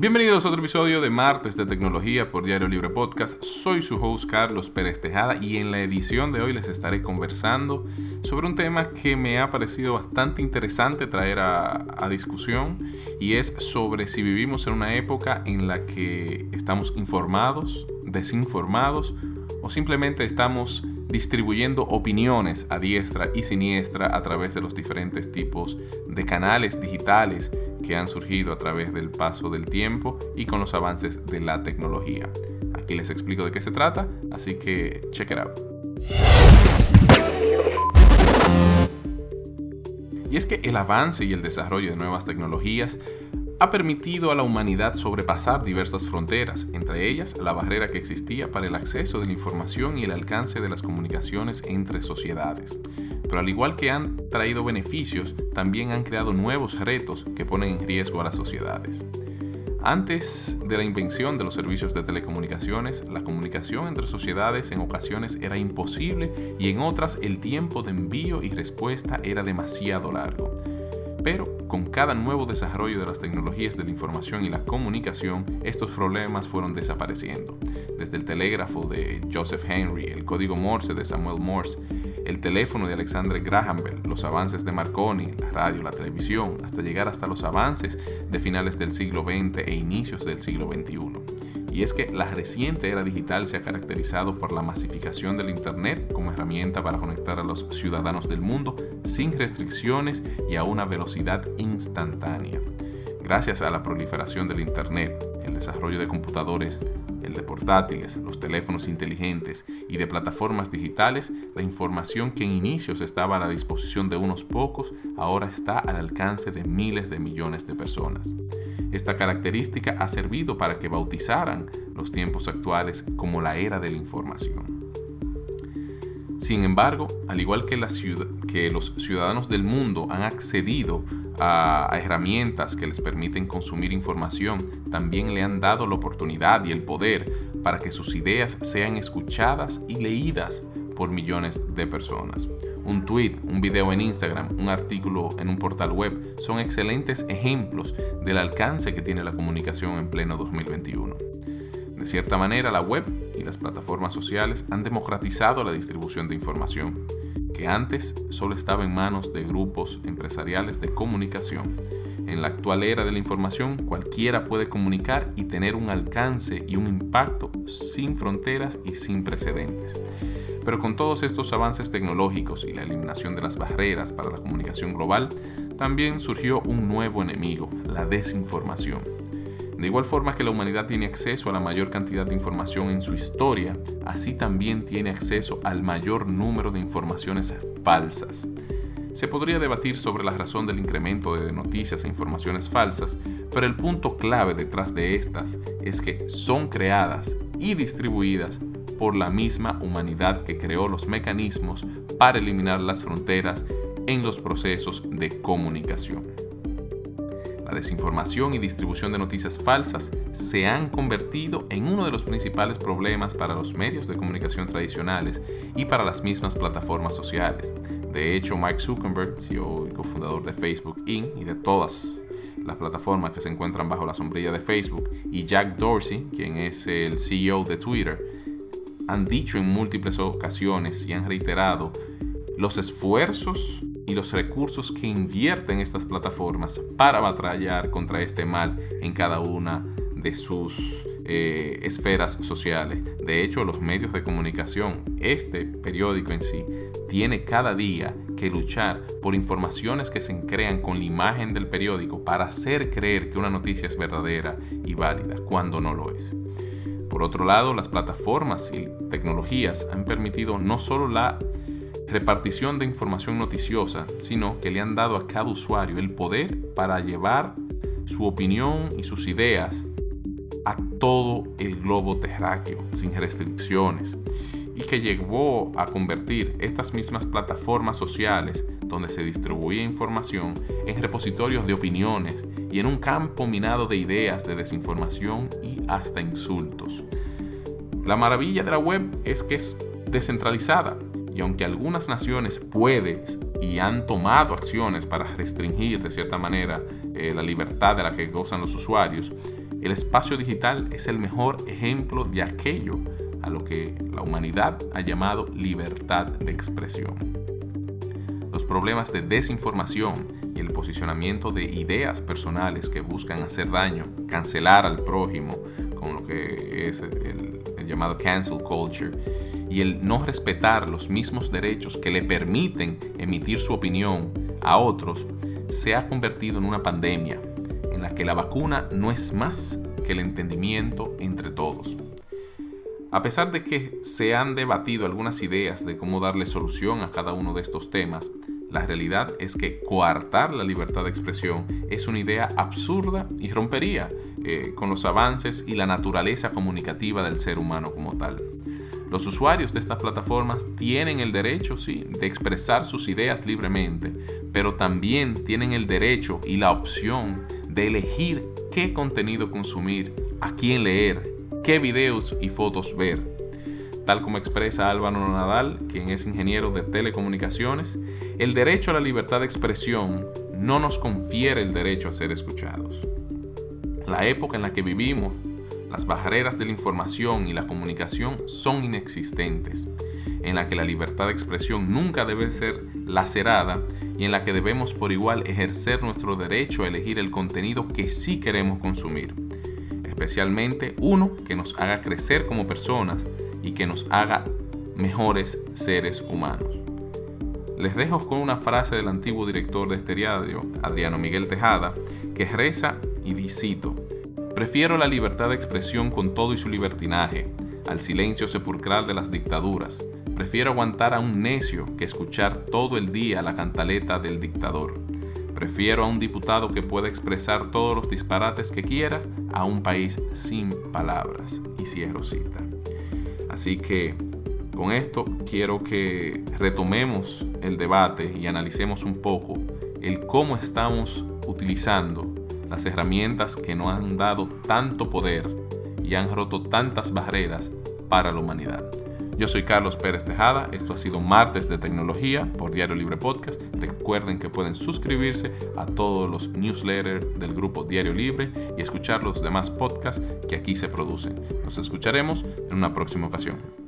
Bienvenidos a otro episodio de Martes de Tecnología por Diario Libre Podcast. Soy su host Carlos Pérez Tejada y en la edición de hoy les estaré conversando sobre un tema que me ha parecido bastante interesante traer a, a discusión y es sobre si vivimos en una época en la que estamos informados, desinformados o simplemente estamos distribuyendo opiniones a diestra y siniestra a través de los diferentes tipos de canales digitales que han surgido a través del paso del tiempo y con los avances de la tecnología. Aquí les explico de qué se trata, así que check it out. Y es que el avance y el desarrollo de nuevas tecnologías ha permitido a la humanidad sobrepasar diversas fronteras, entre ellas la barrera que existía para el acceso de la información y el alcance de las comunicaciones entre sociedades. Pero al igual que han traído beneficios, también han creado nuevos retos que ponen en riesgo a las sociedades. Antes de la invención de los servicios de telecomunicaciones, la comunicación entre sociedades en ocasiones era imposible y en otras el tiempo de envío y respuesta era demasiado largo. Pero con cada nuevo desarrollo de las tecnologías de la información y la comunicación, estos problemas fueron desapareciendo. Desde el telégrafo de Joseph Henry, el código Morse de Samuel Morse, el teléfono de Alexander Graham Bell, los avances de Marconi, la radio, la televisión, hasta llegar hasta los avances de finales del siglo XX e inicios del siglo XXI y es que la reciente era digital se ha caracterizado por la masificación del Internet como herramienta para conectar a los ciudadanos del mundo sin restricciones y a una velocidad instantánea. Gracias a la proliferación del Internet, el desarrollo de computadores, el de portátiles, los teléfonos inteligentes y de plataformas digitales, la información que en inicios estaba a la disposición de unos pocos ahora está al alcance de miles de millones de personas. Esta característica ha servido para que bautizaran los tiempos actuales como la era de la información. Sin embargo, al igual que, los ciudadanos del mundo han accedido a, herramientas que les permiten consumir información, también le han dado la oportunidad y el poder para que sus ideas sean escuchadas y leídas por millones de personas. Un tweet, un video en Instagram, un artículo en un portal web son excelentes ejemplos del alcance que tiene la comunicación en pleno 2021. De cierta manera, la web y las plataformas sociales han democratizado la distribución de información, que antes solo estaba en manos de grupos empresariales de comunicación. En la actual era de la información, cualquiera puede comunicar y tener un alcance y un impacto sin fronteras y sin precedentes. Pero con todos estos avances tecnológicos y la eliminación de las barreras para la comunicación global, también surgió un nuevo enemigo, la desinformación. De igual forma que la humanidad tiene acceso a la mayor cantidad de información en su historia, así también tiene acceso al mayor número de informaciones falsas. Se podría debatir sobre la razón del incremento de noticias e informaciones falsas, pero el punto clave detrás de estas es que son creadas y distribuidas por la misma humanidad que creó los mecanismos para eliminar las fronteras en los procesos de comunicación. La desinformación y distribución de noticias falsas se han convertido en uno de los principales problemas para los medios de comunicación tradicionales y para las mismas plataformas sociales. De hecho, Mike Zuckerberg, CEO y cofundador de Facebook Inc. y de todas las plataformas que se encuentran bajo la sombrilla de Facebook, y Jack Dorsey, quien es el CEO de Twitter, han dicho en múltiples ocasiones y han reiterado los esfuerzos y los recursos que invierten estas plataformas para batallar contra este mal en cada una de sus eh, esferas sociales. De hecho, los medios de comunicación, este periódico en sí, tiene cada día que luchar por informaciones que se crean con la imagen del periódico para hacer creer que una noticia es verdadera y válida cuando no lo es. Por otro lado, las plataformas y tecnologías han permitido no solo la repartición de información noticiosa, sino que le han dado a cada usuario el poder para llevar su opinión y sus ideas a todo el globo terráqueo, sin restricciones, y que llevó a convertir estas mismas plataformas sociales donde se distribuía información en repositorios de opiniones y en un campo minado de ideas de desinformación y hasta insultos. La maravilla de la web es que es descentralizada aunque algunas naciones pueden y han tomado acciones para restringir de cierta manera eh, la libertad de la que gozan los usuarios, el espacio digital es el mejor ejemplo de aquello a lo que la humanidad ha llamado libertad de expresión. Los problemas de desinformación y el posicionamiento de ideas personales que buscan hacer daño, cancelar al prójimo, con lo que es el, llamado cancel culture, y el no respetar los mismos derechos que le permiten emitir su opinión a otros, se ha convertido en una pandemia en la que la vacuna no es más que el entendimiento entre todos. A pesar de que se han debatido algunas ideas de cómo darle solución a cada uno de estos temas, la realidad es que coartar la libertad de expresión es una idea absurda y rompería eh, con los avances y la naturaleza comunicativa del ser humano como tal. Los usuarios de estas plataformas tienen el derecho, sí, de expresar sus ideas libremente, pero también tienen el derecho y la opción de elegir qué contenido consumir, a quién leer, qué videos y fotos ver. Tal como expresa Álvaro Nadal, quien es ingeniero de telecomunicaciones, el derecho a la libertad de expresión no nos confiere el derecho a ser escuchados. La época en la que vivimos las barreras de la información y la comunicación son inexistentes, en la que la libertad de expresión nunca debe ser lacerada y en la que debemos por igual ejercer nuestro derecho a elegir el contenido que sí queremos consumir, especialmente uno que nos haga crecer como personas y que nos haga mejores seres humanos. Les dejo con una frase del antiguo director de este diario, Adriano Miguel Tejada, que reza y cito, Prefiero la libertad de expresión con todo y su libertinaje, al silencio sepulcral de las dictaduras. Prefiero aguantar a un necio que escuchar todo el día la cantaleta del dictador. Prefiero a un diputado que pueda expresar todos los disparates que quiera a un país sin palabras. Y cierro cita. Así que con esto quiero que retomemos el debate y analicemos un poco el cómo estamos utilizando las herramientas que nos han dado tanto poder y han roto tantas barreras para la humanidad. Yo soy Carlos Pérez Tejada, esto ha sido Martes de Tecnología por Diario Libre Podcast. Recuerden que pueden suscribirse a todos los newsletters del grupo Diario Libre y escuchar los demás podcasts que aquí se producen. Nos escucharemos en una próxima ocasión.